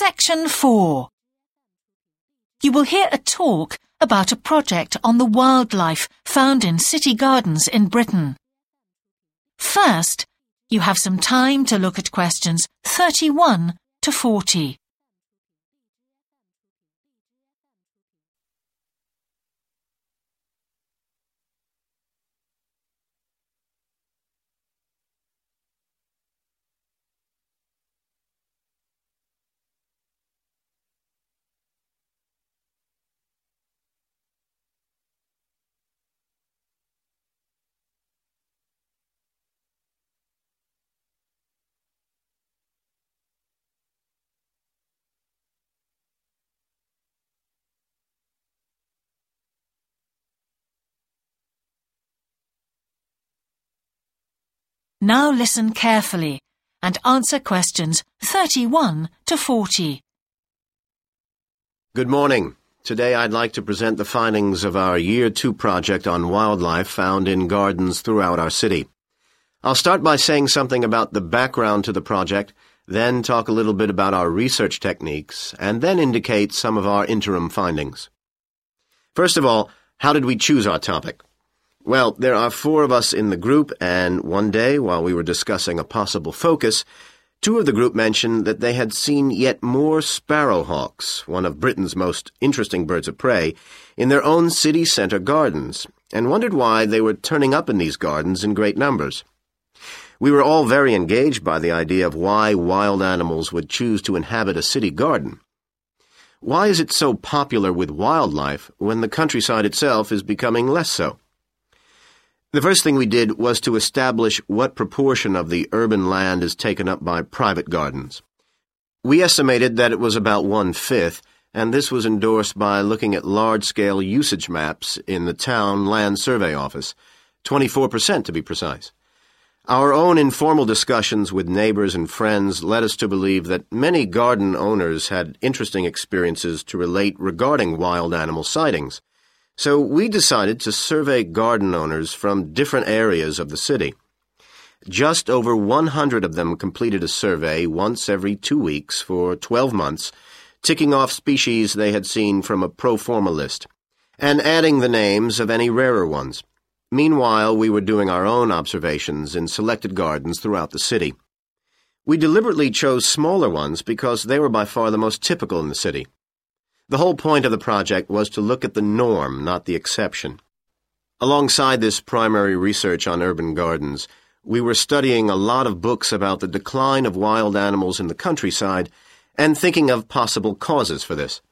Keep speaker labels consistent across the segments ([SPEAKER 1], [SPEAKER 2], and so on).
[SPEAKER 1] Section 4 You will hear a talk about a project on the wildlife found in city gardens in Britain. First, you have some time to look at questions 31 to 40. Now listen carefully and answer questions 31 to 40.
[SPEAKER 2] Good morning. Today I'd like to present the findings of our Year 2 project on wildlife found in gardens throughout our city. I'll start by saying something about the background to the project, then talk a little bit about our research techniques, and then indicate some of our interim findings. First of all, how did we choose our topic? Well, there are four of us in the group, and one day, while we were discussing a possible focus, two of the group mentioned that they had seen yet more sparrowhawks, one of Britain's most interesting birds of prey, in their own city centre gardens, and wondered why they were turning up in these gardens in great numbers. We were all very engaged by the idea of why wild animals would choose to inhabit a city garden. Why is it so popular with wildlife when the countryside itself is becoming less so? The first thing we did was to establish what proportion of the urban land is taken up by private gardens. We estimated that it was about one-fifth, and this was endorsed by looking at large-scale usage maps in the town land survey office, 24% to be precise. Our own informal discussions with neighbors and friends led us to believe that many garden owners had interesting experiences to relate regarding wild animal sightings. So we decided to survey garden owners from different areas of the city. Just over 100 of them completed a survey once every two weeks for 12 months, ticking off species they had seen from a pro forma list, and adding the names of any rarer ones. Meanwhile, we were doing our own observations in selected gardens throughout the city. We deliberately chose smaller ones because they were by far the most typical in the city. The whole point of the project was to look at the norm, not the exception. Alongside this primary research on urban gardens, we were studying a lot of books about the decline of wild animals in the countryside and thinking of possible causes for this.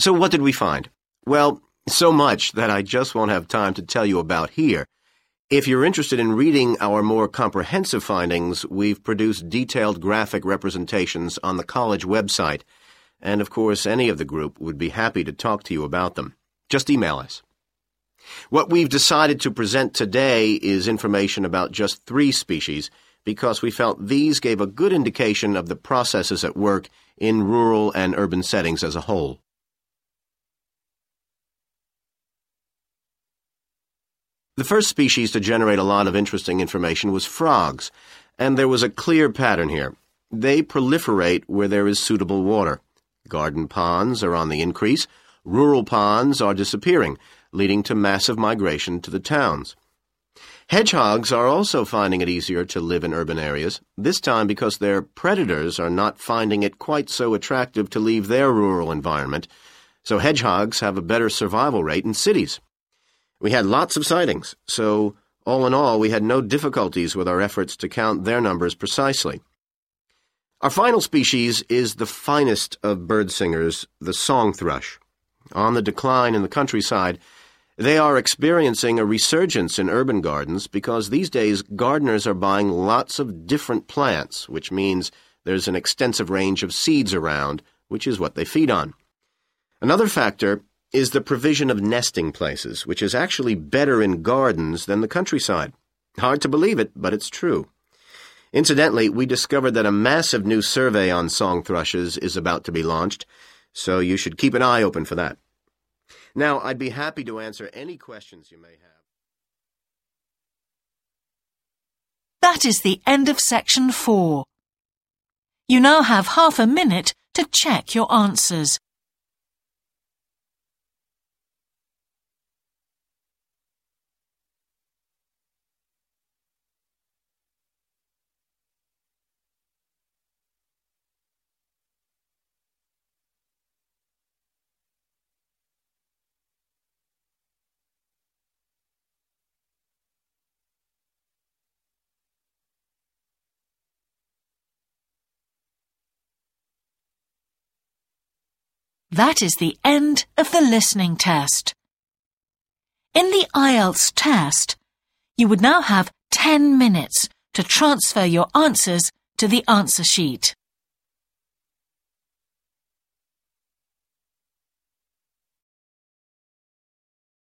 [SPEAKER 2] So what did we find? Well, so much that I just won't have time to tell you about here. If you're interested in reading our more comprehensive findings, we've produced detailed graphic representations on the college website and of course any of the group would be happy to talk to you about them. Just email us. What we've decided to present today is information about just three species because we felt these gave a good indication of the processes at work in rural and urban settings as a whole. The first species to generate a lot of interesting information was frogs, and there was a clear pattern here. They proliferate where there is suitable water. Garden ponds are on the increase, rural ponds are disappearing, leading to massive migration to the towns. Hedgehogs are also finding it easier to live in urban areas, this time because their predators are not finding it quite so attractive to leave their rural environment, so hedgehogs have a better survival rate in cities. We had lots of sightings, so all in all, we had no difficulties with our efforts to count their numbers precisely. Our final species is the finest of bird singers, the song thrush. On the decline in the countryside, they are experiencing a resurgence in urban gardens because these days gardeners are buying lots of different plants, which means there's an extensive range of seeds around, which is what they feed on. Another factor is the provision of nesting places, which is actually better in gardens than the countryside. Hard to believe it, but it's true. Incidentally, we discovered that a massive new survey on song thrushes is about to be launched, so you should keep an eye open for that. Now, I'd be happy to answer any questions you may have.
[SPEAKER 1] That is the end of section four. You now have half a minute to check your answers. That is the end of the listening test. In the IELTS test, you would now have 10 minutes to transfer your answers to the answer sheet.